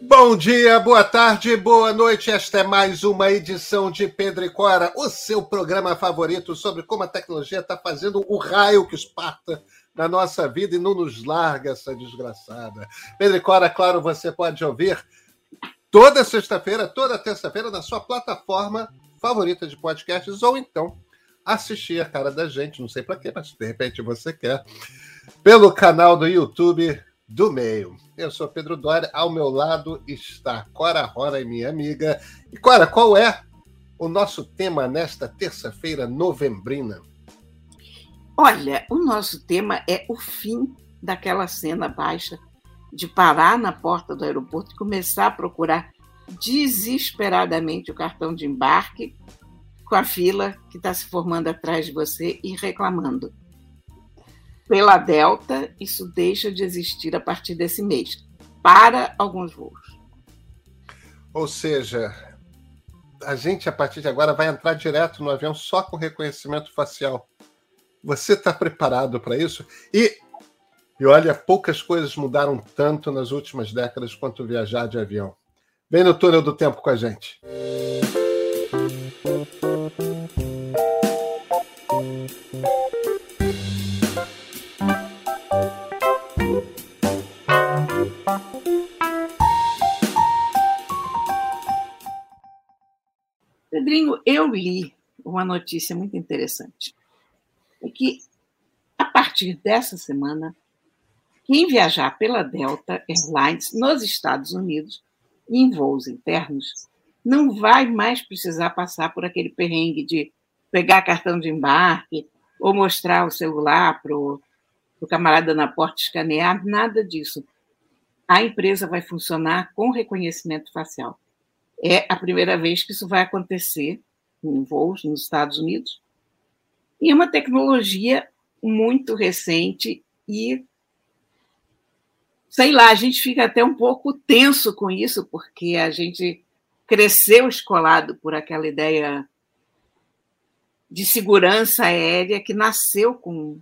Bom dia, boa tarde, boa noite. Esta é mais uma edição de Pedro e Cora, o seu programa favorito sobre como a tecnologia está fazendo o raio que esparta na nossa vida e não nos larga essa desgraçada. Pedro e Cora, claro, você pode ouvir toda sexta-feira, toda terça-feira na sua plataforma favorita de podcasts ou então assistir a cara da gente, não sei para quê, mas de repente você quer, pelo canal do YouTube do Meio. Eu sou Pedro Dória, ao meu lado está Cora Rora, minha amiga. E Cora, qual é o nosso tema nesta terça-feira novembrina? Olha, o nosso tema é o fim daquela cena baixa de parar na porta do aeroporto e começar a procurar desesperadamente o cartão de embarque com a fila que está se formando atrás de você e reclamando. Pela Delta, isso deixa de existir a partir desse mês, para alguns voos. Ou seja, a gente a partir de agora vai entrar direto no avião só com reconhecimento facial. Você está preparado para isso? E, e olha, poucas coisas mudaram tanto nas últimas décadas quanto viajar de avião. Vem no túnel do tempo com a gente. Pedrinho, eu li uma notícia muito interessante. É que, a partir dessa semana, quem viajar pela Delta Airlines nos Estados Unidos, em voos internos, não vai mais precisar passar por aquele perrengue de pegar cartão de embarque ou mostrar o celular para o camarada na porta escanear, nada disso. A empresa vai funcionar com reconhecimento facial. É a primeira vez que isso vai acontecer em voos nos Estados Unidos. E é uma tecnologia muito recente e sei lá, a gente fica até um pouco tenso com isso, porque a gente cresceu escolado por aquela ideia de segurança aérea que nasceu com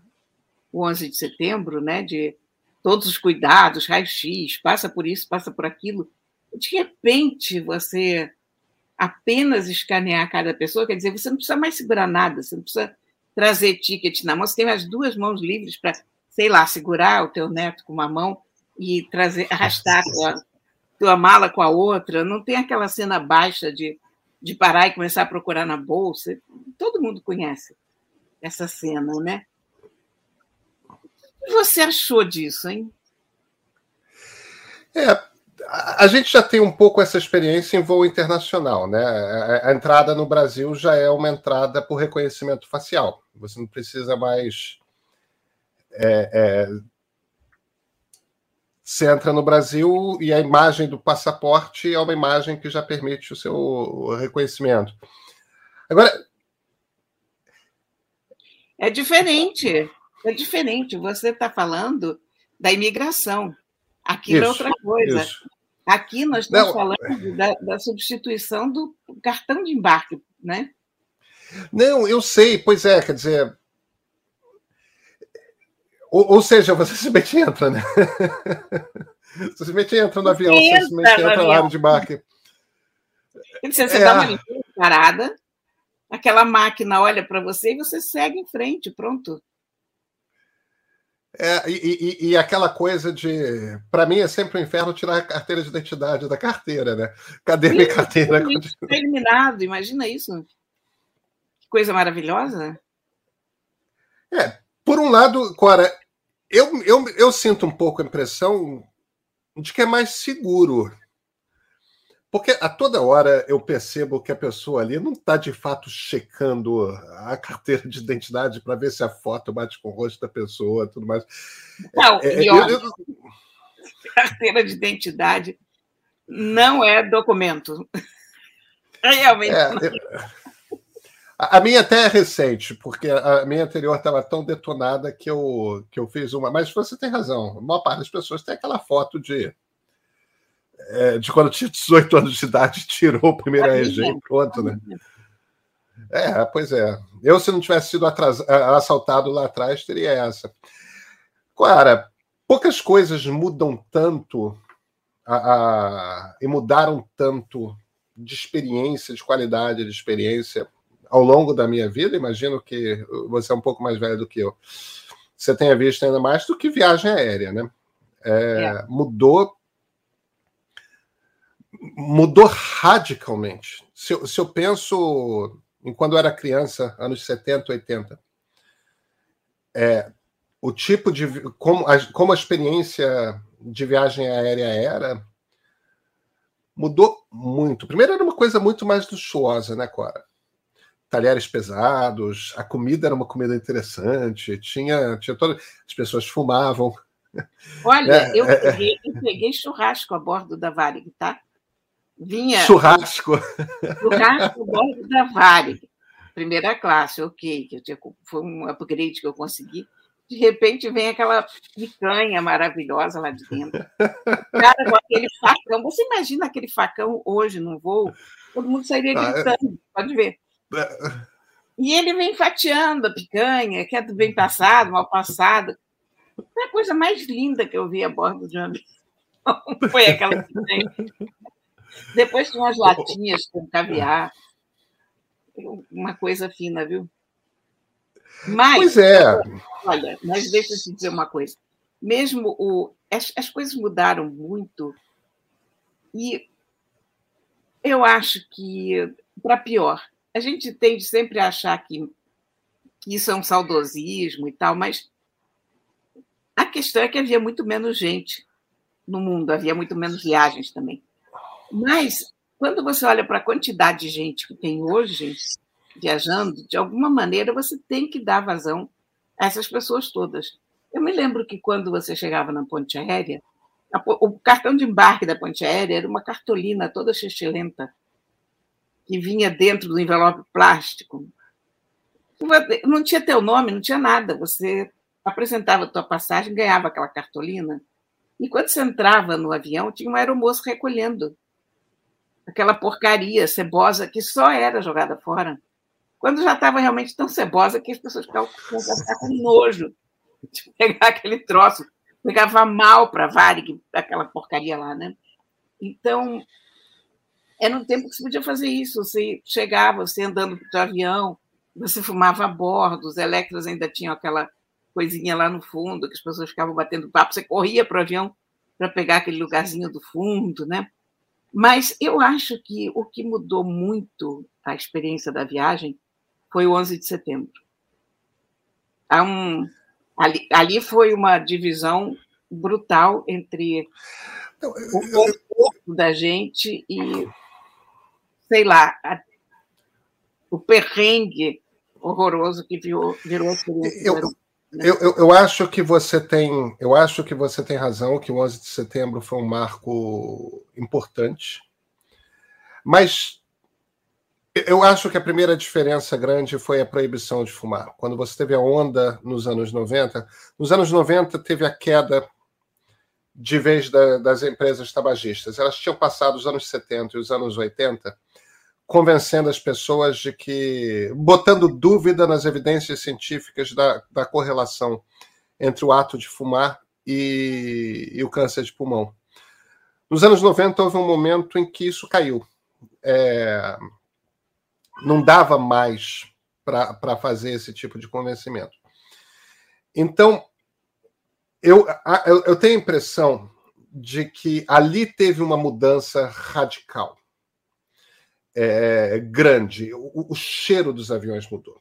o 11 de setembro, né, de todos os cuidados, raio-x, passa por isso, passa por aquilo. De repente, você apenas escanear cada pessoa, quer dizer, você não precisa mais segurar nada, você não precisa trazer ticket na mão, você tem as duas mãos livres para, sei lá, segurar o teu neto com uma mão e trazer, arrastar a tua, tua mala com a outra, não tem aquela cena baixa de, de parar e começar a procurar na bolsa. Todo mundo conhece essa cena, né? O que você achou disso, hein? É, a gente já tem um pouco essa experiência em voo internacional, né? A, entrada no Brasil já é uma entrada por reconhecimento facial. Você não precisa mais. É, é, você entra no Brasil e a imagem do passaporte é uma imagem que já permite o seu reconhecimento. Agora. É diferente. É diferente. Você está falando da imigração. Aquilo isso, é outra coisa. Isso. Aqui nós estamos Não, falando da, da, substituição do cartão de embarque, né? Não, eu sei, pois é, quer dizer. Ou, ou seja, você simplesmente entra, né? Você simplesmente entra no avião, você simplesmente entra na área de embarque. Você, você é. dá uma parada, aquela máquina olha para você e você segue em frente, pronto. É, e, e, e, aquela coisa de. Para mim é sempre um inferno tirar a carteira de identidade da carteira, né? Cadê minha carteira? Terminado, imagina isso. Que coisa maravilhosa. É, por um lado, Cora, eu, eu, eu sinto um pouco a impressão de que é mais seguro porque a toda hora eu percebo que a pessoa ali não está de fato checando a carteira de identidade para ver se a foto bate com o rosto da pessoa tudo mais. Não, é, é eu, eu... carteira de identidade não é documento. Realmente. É, a minha até é recente, porque a minha anterior estava tão detonada que eu, que eu fiz uma. Mas você tem razão, a maior parte das pessoas tem aquela foto de é, de quando tinha 18 anos de idade, tirou o primeiro RG e pronto, né? É, pois é. Eu, se não tivesse sido assaltado lá atrás, teria essa. Cara, poucas coisas mudam tanto a, a, e mudaram tanto de experiência, de qualidade de experiência ao longo da minha vida. Imagino que você é um pouco mais velho do que eu. Você tenha visto ainda mais do que viagem aérea, né? É, é. Mudou mudou radicalmente. Se eu, se eu penso em quando eu era criança, anos 70, 80, é, o tipo de. Como a, como a experiência de viagem aérea era, mudou muito. Primeiro, era uma coisa muito mais luxuosa, né, Cora? Talheres pesados, a comida era uma comida interessante, tinha, tinha todas. As pessoas fumavam. Olha, é, eu, é, é. peguei, eu peguei churrasco a bordo da Varig, tá? Vinha. Churrasco. Churrasco da Varig. Primeira classe, ok, que eu tinha, foi um upgrade que eu consegui de repente vem aquela picanha maravilhosa lá de dentro. Cara, com aquele facão. Você imagina aquele facão hoje no voo? Todo mundo sairia ah, é. gritando, pode ver. É. E ele vem fatiando a picanha, que é do bem passado, mal passado. Foi a coisa mais linda que eu vi a bordo de um avião. Foi aquela picanha. Depois tinha umas latinhas com caviar. Uma coisa fina, viu? Mas, pois é. Olha, mas deixa eu te dizer uma coisa. Mesmo o, as, as coisas mudaram muito e eu acho que para pior. A gente tende sempre a achar que, que isso é um saudosismo e tal, mas a questão é que havia muito menos gente no mundo, havia muito menos viagens também. Mas quando você olha para a quantidade de gente que tem hoje, viajando, de alguma maneira você tem que dar vazão a essas pessoas todas. Eu me lembro que quando você chegava na ponte aérea, o cartão de embarque da ponte aérea era uma cartolina toda xixilenta que vinha dentro do envelope plástico. Não tinha teu nome, não tinha nada. Você apresentava a tua passagem, ganhava aquela cartolina. E quando você entrava no avião, tinha um aeromoço recolhendo aquela porcaria cebosa que só era jogada fora quando já estava realmente tão cebosa que as pessoas ficavam com nojo de pegar aquele troço. Pegava mal para Varig, aquela porcaria lá, né? Então, era um tempo que você podia fazer isso. Você chegava, você andando para o avião, você fumava a bordo, os Electros ainda tinham aquela coisinha lá no fundo, que as pessoas ficavam batendo papo, você corria para o avião para pegar aquele lugarzinho do fundo, né? Mas eu acho que o que mudou muito a experiência da viagem foi o 11 de setembro. Um, ali, ali foi uma divisão brutal entre então, o conforto da gente e, sei lá, a, o perrengue horroroso que virou, virou a eu, né? Eu, eu, eu, acho que você tem eu acho que você tem razão que o 11 de setembro foi um marco importante mas eu acho que a primeira diferença grande foi a proibição de fumar. Quando você teve a onda nos anos 90, nos anos 90 teve a queda de vez da, das empresas tabagistas. Elas tinham passado os anos 70 e os anos 80 convencendo as pessoas de que, botando dúvida nas evidências científicas da, da correlação entre o ato de fumar e, e o câncer de pulmão. Nos anos 90 houve um momento em que isso caiu. É, não dava mais para fazer esse tipo de convencimento. Então, eu, eu, eu tenho a impressão de que ali teve uma mudança radical, é, grande. O, o, cheiro dos aviões mudou.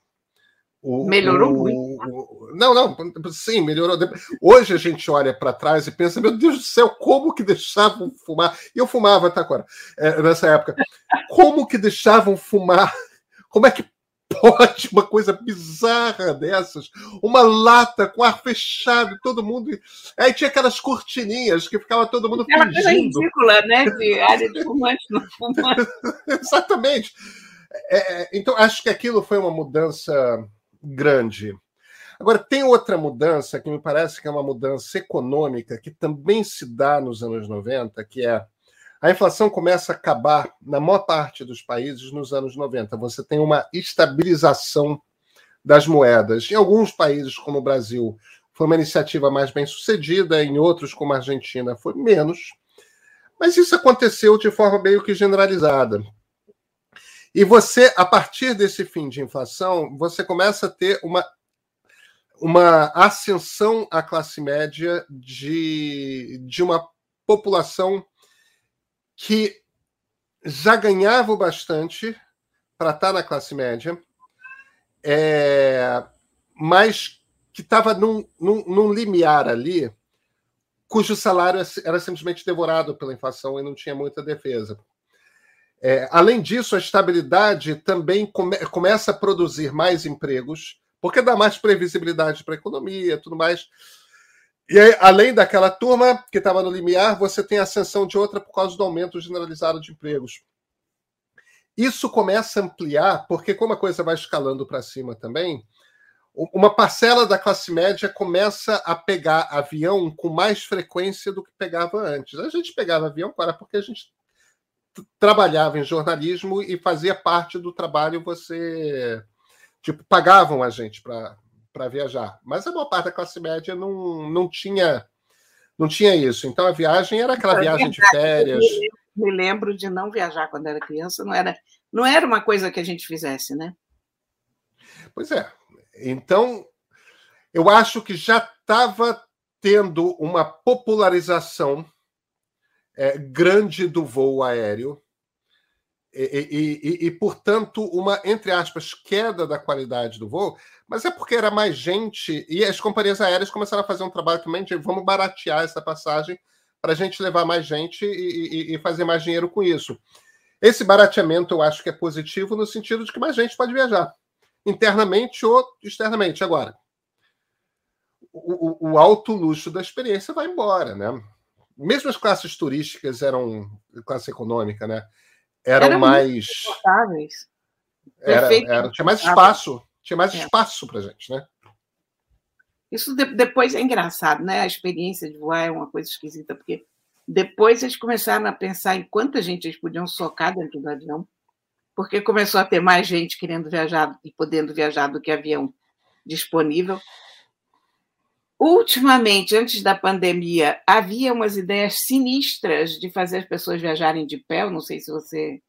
O, melhorou o, muito. Não, não, sim, melhorou. Hoje a gente olha para trás e pensa: meu Deus do céu, como que deixavam fumar? E eu fumava até agora, é, nessa época. Como que deixavam fumar como é que pode uma coisa bizarra dessas? Uma lata com ar fechado, todo mundo. Aí tinha aquelas cortininhas que ficava todo mundo Aquela fingindo. coisa ridícula, né? De área de fumante não fumante. Exatamente. É, então, acho que aquilo foi uma mudança grande. Agora, tem outra mudança que me parece que é uma mudança econômica que também se dá nos anos 90, que é a inflação começa a acabar na maior parte dos países nos anos 90. Você tem uma estabilização das moedas. Em alguns países, como o Brasil, foi uma iniciativa mais bem sucedida, em outros, como a Argentina, foi menos. Mas isso aconteceu de forma meio que generalizada. E você, a partir desse fim de inflação, você começa a ter uma, uma ascensão à classe média de, de uma população que já ganhava bastante para estar tá na classe média, é, mas que estava num, num, num limiar ali, cujo salário era simplesmente devorado pela inflação e não tinha muita defesa. É, além disso, a estabilidade também come, começa a produzir mais empregos, porque dá mais previsibilidade para a economia tudo mais. E aí, além daquela turma que estava no limiar, você tem a ascensão de outra por causa do aumento generalizado de empregos. Isso começa a ampliar, porque como a coisa vai escalando para cima também, uma parcela da classe média começa a pegar avião com mais frequência do que pegava antes. A gente pegava avião, cara, porque a gente trabalhava em jornalismo e fazia parte do trabalho você tipo pagavam a gente para viajar. Mas a maior parte da classe média não, não tinha não tinha isso. Então a viagem era aquela é viagem de férias. me lembro de não viajar quando era criança não era não era uma coisa que a gente fizesse né? Pois é. Então eu acho que já estava tendo uma popularização é, grande do voo aéreo e, e, e, portanto, uma, entre aspas, queda da qualidade do voo, mas é porque era mais gente e as companhias aéreas começaram a fazer um trabalho também de vamos baratear essa passagem para a gente levar mais gente e, e, fazer mais dinheiro com isso. Esse barateamento eu acho que é positivo no sentido de que mais gente pode viajar, internamente ou externamente. Agora, o, o, o alto luxo da experiência vai embora, né? mesmo as classes turísticas eram classe econômica, né? Eram era mais era, era, tinha mais espaço, tinha mais é. espaço para gente, né? Isso de, depois é engraçado, né? A experiência de voar é uma coisa esquisita, porque depois eles começaram a pensar em quanta gente eles podiam socar dentro do avião, porque começou a ter mais gente querendo viajar e podendo viajar do que avião disponível. Ultimamente, antes da pandemia, havia umas ideias sinistras de fazer as pessoas viajarem de pé. Eu não sei se você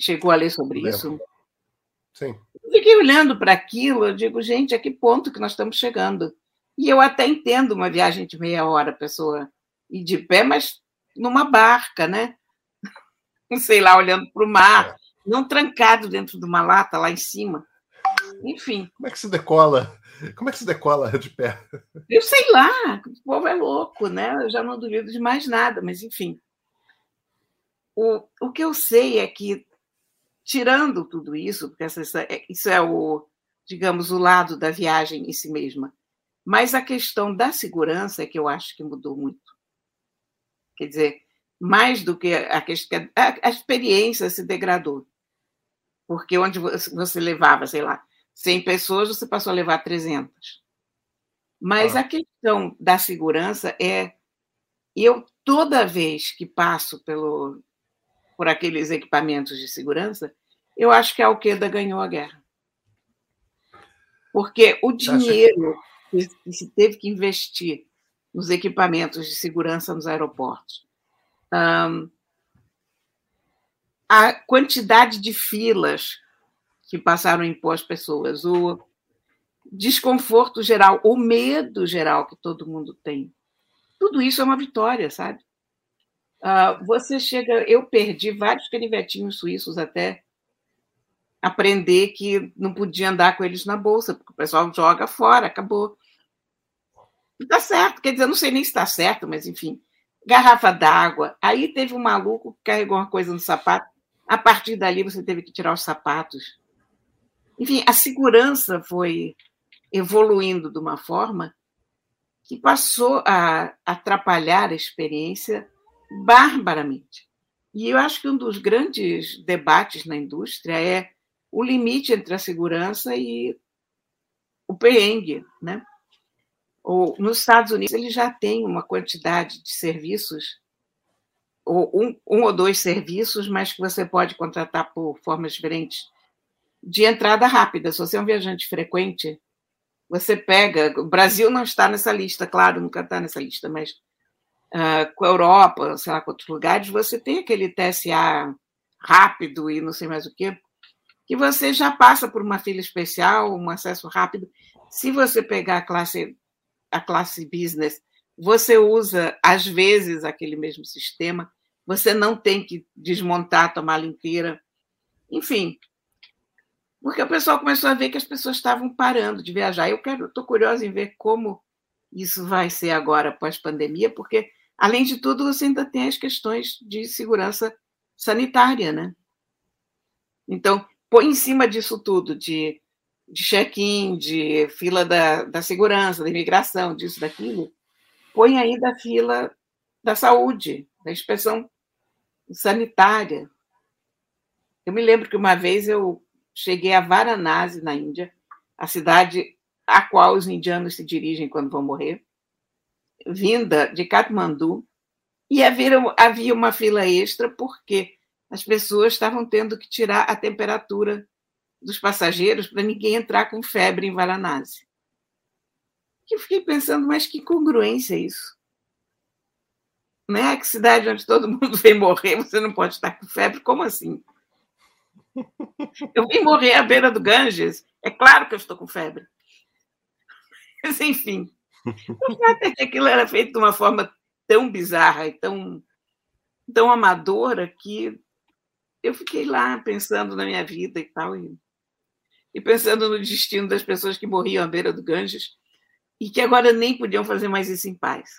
chegou a ler sobre isso. Sim. Fiquei olhando para aquilo, eu digo, gente, a que ponto que nós estamos chegando? E eu até entendo uma viagem de meia hora, pessoa ir de pé, mas numa barca, né? Não sei lá, olhando para o mar, é. não trancado dentro de uma lata lá em cima. Enfim. Como é que se decola? Como é que se decola de pé? Eu sei lá, o povo é louco, né? Eu já não duvido de mais nada, mas enfim. O, o que eu sei é que, tirando tudo isso, porque essa, é, isso é o, digamos, o lado da viagem em si mesma, mas a questão da segurança é que eu acho que mudou muito. Quer dizer, mais do que a questão. A, a experiência se degradou. Porque onde você levava, sei lá, 100 pessoas, você passou a levar 300. Mas ah. a questão da segurança é. Eu, toda vez que passo pelo, por aqueles equipamentos de segurança, eu acho que a Alqueda ganhou a guerra. Porque o dinheiro que se teve que investir nos equipamentos de segurança nos aeroportos, a quantidade de filas que passaram a impor às pessoas, o desconforto geral, o medo geral que todo mundo tem. Tudo isso é uma vitória, sabe? Uh, você chega. Eu perdi vários canivetinhos suíços até aprender que não podia andar com eles na bolsa, porque o pessoal joga fora, acabou. Está certo, quer dizer, não sei nem se está certo, mas enfim. Garrafa d'água. Aí teve um maluco que carregou uma coisa no sapato. A partir dali você teve que tirar os sapatos. Enfim, a segurança foi evoluindo de uma forma que passou a atrapalhar a experiência barbaramente. E eu acho que um dos grandes debates na indústria é o limite entre a segurança e o perrengue, né? Ou, nos Estados Unidos, ele já tem uma quantidade de serviços, ou um, um ou dois serviços, mas que você pode contratar por formas diferentes de entrada rápida. Se você é um viajante frequente, você pega. O Brasil não está nessa lista, claro, nunca está nessa lista, mas uh, com a Europa, sei lá, com outros lugares, você tem aquele TSA rápido e não sei mais o quê, que você já passa por uma fila especial, um acesso rápido. Se você pegar a classe, a classe business, você usa, às vezes, aquele mesmo sistema, você não tem que desmontar a mala inteira. Enfim, porque o pessoal começou a ver que as pessoas estavam parando de viajar. Eu quero, estou curiosa em ver como isso vai ser agora pós-pandemia, porque, além de tudo, você ainda tem as questões de segurança sanitária, né? Então, põe em cima disso tudo, de, de check-in, de fila da, da segurança, da imigração, disso, daquilo, põe ainda a fila da saúde, da inspeção sanitária. Eu me lembro que uma vez eu cheguei a Varanasi, na Índia, a cidade a qual os indianos se dirigem quando vão morrer, vinda de Katmandu, e havia, uma fila extra porque as pessoas estavam tendo que tirar a temperatura dos passageiros para ninguém entrar com febre em Varanasi. Eu fiquei pensando, mas que congruência isso? Né? Que cidade onde todo mundo vem morrer, você não pode estar com febre? Como assim? Eu vim morrer à beira do Ganges, é claro que eu estou com febre. Mas, enfim, o fato é que aquilo era feito de uma forma tão bizarra e tão, tão amadora que eu fiquei lá pensando na minha vida e tal, e, e pensando no destino das pessoas que morriam à beira do Ganges e que agora nem podiam fazer mais isso em paz.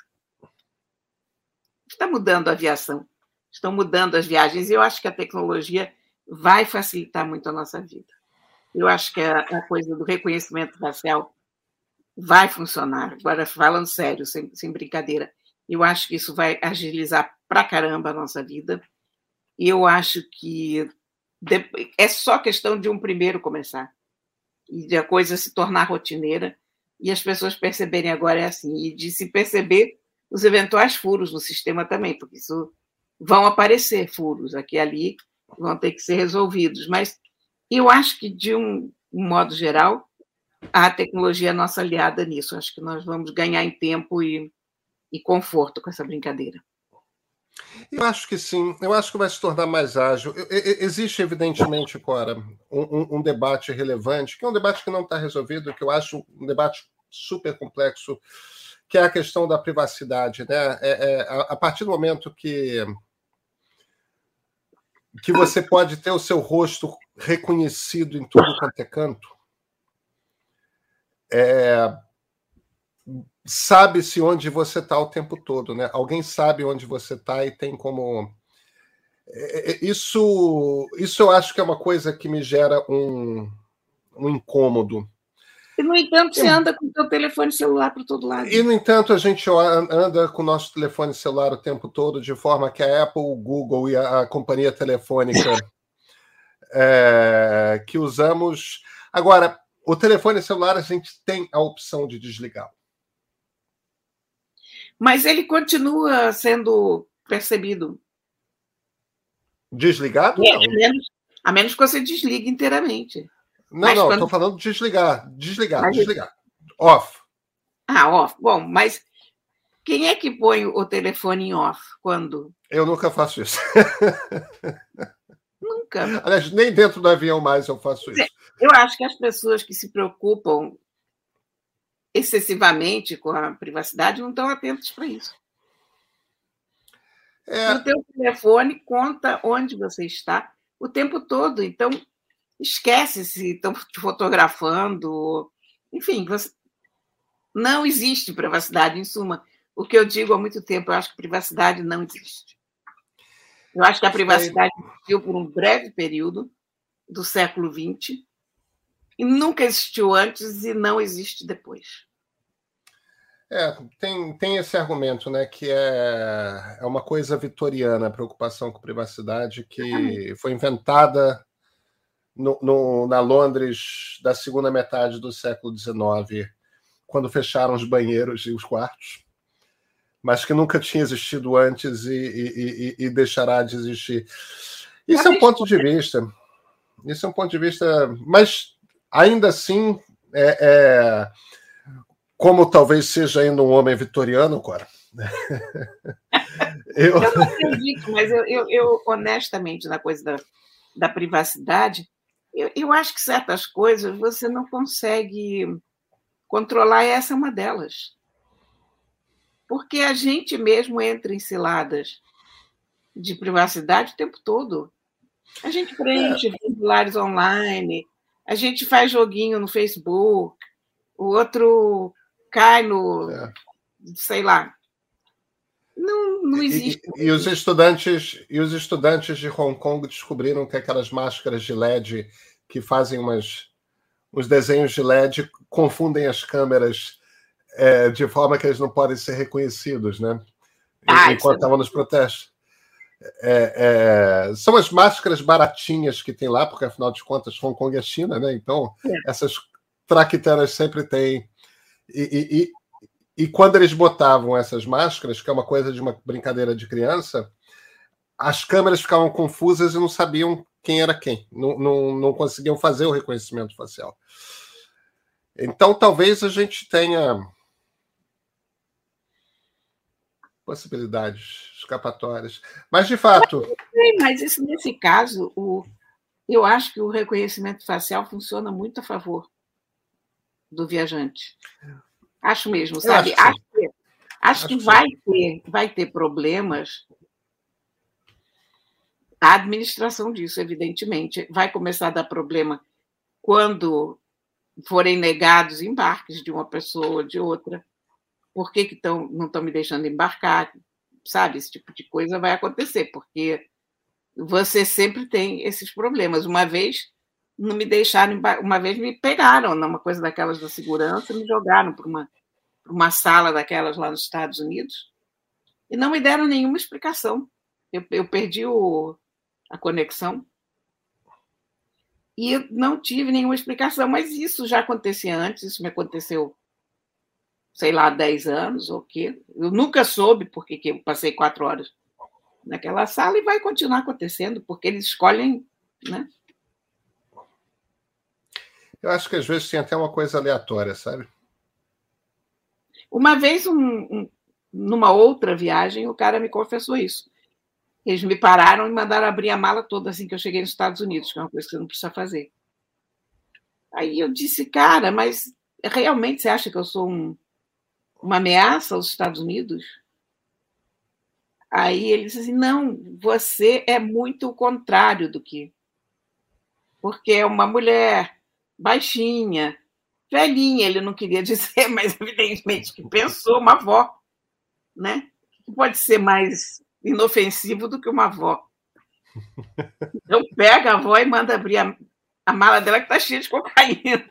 Está mudando a aviação, estão mudando as viagens, e eu acho que a tecnologia vai facilitar muito a nossa vida. Eu acho que a, a coisa do reconhecimento racial vai funcionar. Agora, falando sério, sem, sem brincadeira, eu acho que isso vai agilizar pra caramba a nossa vida. E eu acho que é só questão de um primeiro começar e de a coisa se tornar rotineira e as pessoas perceberem agora é assim e de se perceber os eventuais furos no sistema também, porque isso vão aparecer furos aqui e ali, vão ter que ser resolvidos. Mas eu acho que de um, um modo geral a tecnologia é nossa aliada nisso. Acho que nós vamos ganhar em tempo e, e conforto com essa brincadeira. Eu acho que sim, eu acho que vai se tornar mais ágil. Existe, evidentemente, Cora, um, um, debate relevante, que é um debate que não está resolvido, que eu acho um debate super complexo, que é a questão da privacidade. Né? É, é, a partir do momento que, que você pode ter o seu rosto reconhecido em tudo quanto é canto, é, sabe-se onde você está o tempo todo, né? Alguém sabe onde você está e tem como. É, é, isso, isso eu acho que é uma coisa que me gera um, um incômodo. E, no entanto, você anda com o seu telefone celular para todo lado. E, no entanto, a gente anda com o nosso telefone celular o tempo todo, de forma que a Apple, o Google e a, a companhia telefônica é, que usamos. Agora, o telefone celular a gente tem a opção de desligar. Mas ele continua sendo percebido. Desligado? É, a, menos, a menos que você desligue inteiramente. Não, mas não, estou quando... falando de desligar. Desligar, mas desligar. Off. Ah, off. Bom, mas quem é que põe o telefone em off? Quando? Eu nunca faço isso. Nunca. Aliás, nem dentro do avião mais eu faço isso. Eu acho que as pessoas que se preocupam excessivamente com a privacidade não estão atentas para isso. É... O teu telefone conta onde você está o tempo todo, então esquece se estão te fotografando, enfim, você... não existe privacidade, em suma. O que eu digo há muito tempo, eu acho que privacidade não existe. Eu acho que a privacidade existiu por um breve período do século XX e nunca existiu antes e não existe depois. É, tem, tem esse argumento, né, que é, é uma coisa vitoriana, a preocupação com privacidade, que foi inventada no, no, na Londres da segunda metade do século XIX, quando fecharam os banheiros e os quartos mas que nunca tinha existido antes e, e, e, e deixará de existir. Isso é um ponto de vista. Isso é um ponto de vista, mas ainda assim, é, é como talvez seja ainda um homem vitoriano, Cora. Eu, eu não acredito, mas eu, eu, eu, honestamente, na coisa da, da privacidade, eu, eu acho que certas coisas você não consegue controlar, e essa é uma delas. Porque a gente mesmo entra em ciladas de privacidade o tempo todo. A gente preenche é. formulares online, a gente faz joguinho no Facebook, o outro cai no. É. sei lá. Não, não existe. E, e, os estudantes, e os estudantes de Hong Kong descobriram que aquelas máscaras de LED que fazem umas, uns desenhos de LED confundem as câmeras é, de forma que eles não podem ser reconhecidos, né? Ah, Enquanto estavam nos protestos. É, é, são as máscaras baratinhas que tem lá, porque afinal de contas Hong Kong é China, né? Então é. essas traquitanas sempre têm. E, e, e, quando eles botavam essas máscaras, que é uma coisa de uma brincadeira de criança, as câmeras ficavam confusas e não sabiam quem era quem, não, não, não conseguiam fazer o reconhecimento facial. Então talvez a gente tenha possibilidades escapatórias. Mas, de fato. Mas isso, nesse caso, o, eu acho que o reconhecimento facial funciona muito a favor do viajante. Acho mesmo, sabe? Acho, acho, que, acho, que vai, ter, vai ter problemas. A administração disso, evidentemente, vai começar a dar problema quando forem negados embarques de uma pessoa ou de outra por que, que tão, não estão me deixando embarcar? Sabe, esse tipo de coisa vai acontecer, porque você sempre tem esses problemas. Uma vez não me deixaram, uma vez me pegaram numa coisa daquelas da segurança, me jogaram para uma, uma sala daquelas lá nos Estados Unidos e não me deram nenhuma explicação. Eu, eu perdi o, a conexão e não tive nenhuma explicação, mas isso já acontecia antes, isso me aconteceu sei lá, 10 anos ou quê. Eu nunca soube porque que eu passei quatro horas naquela sala e vai continuar acontecendo, porque eles escolhem, né? Eu acho que às vezes tem até uma coisa aleatória, sabe? Uma vez, um, um, numa outra viagem, o cara me confessou isso. Eles me pararam e mandaram abrir a mala toda assim que eu cheguei nos Estados Unidos, que é uma coisa que você não precisa fazer. Aí eu disse, cara, mas realmente você acha que eu sou um, uma ameaça aos Estados Unidos? Aí ele disse assim: não, você é muito o contrário do que. Porque é uma mulher baixinha, velhinha, ele não queria dizer, mas evidentemente que pensou, uma avó, né? Que pode ser mais inofensivo do que uma avó. Então pega a avó e manda abrir a, a mala dela que está cheia de cocaína.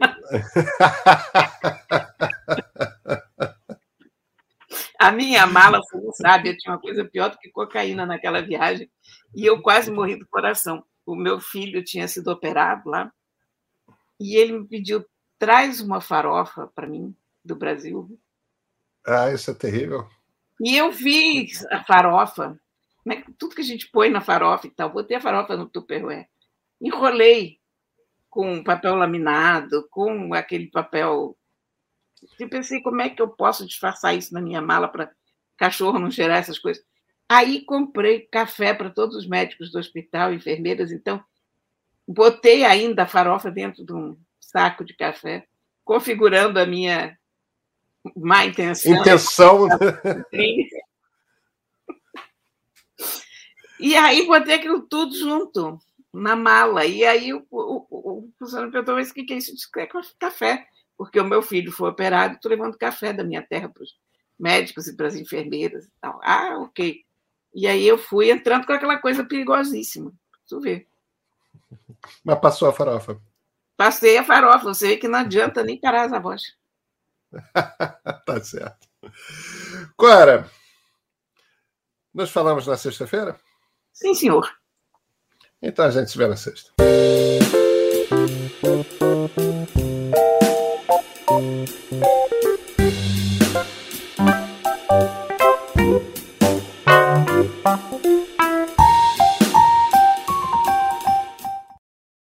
A minha mala, você não sabe, eu tinha uma coisa pior do que cocaína naquela viagem e eu quase morri do coração. O meu filho tinha sido operado lá e ele me pediu: traz uma farofa para mim do Brasil. Ah, isso é terrível. E eu vi a farofa, né, tudo que a gente põe na farofa e tal. Botei a farofa no Tupperware, enrolei com papel laminado, com aquele papel eu pensei, como é que eu posso disfarçar isso na minha mala para cachorro não cheirar essas coisas? Aí comprei café para todos os médicos do hospital, enfermeiras, então botei ainda a farofa dentro de um saco de café, configurando a minha má intenção. Intenção. E aí botei aquilo tudo junto na mala. E aí o, o, o funcionário perguntou, mas o que é isso? Eu disse, é café porque o meu filho foi operado, estou levando café da minha terra para os médicos e para as enfermeiras e tal. Ah, ok. E aí eu fui entrando com aquela coisa perigosíssima. Tu vê. Mas passou a farofa. Passei a farofa. Você vê que não adianta nem parar as avós. tá certo. Cora, nós falamos na sexta-feira? Sim, senhor. Então a gente se vê na sexta.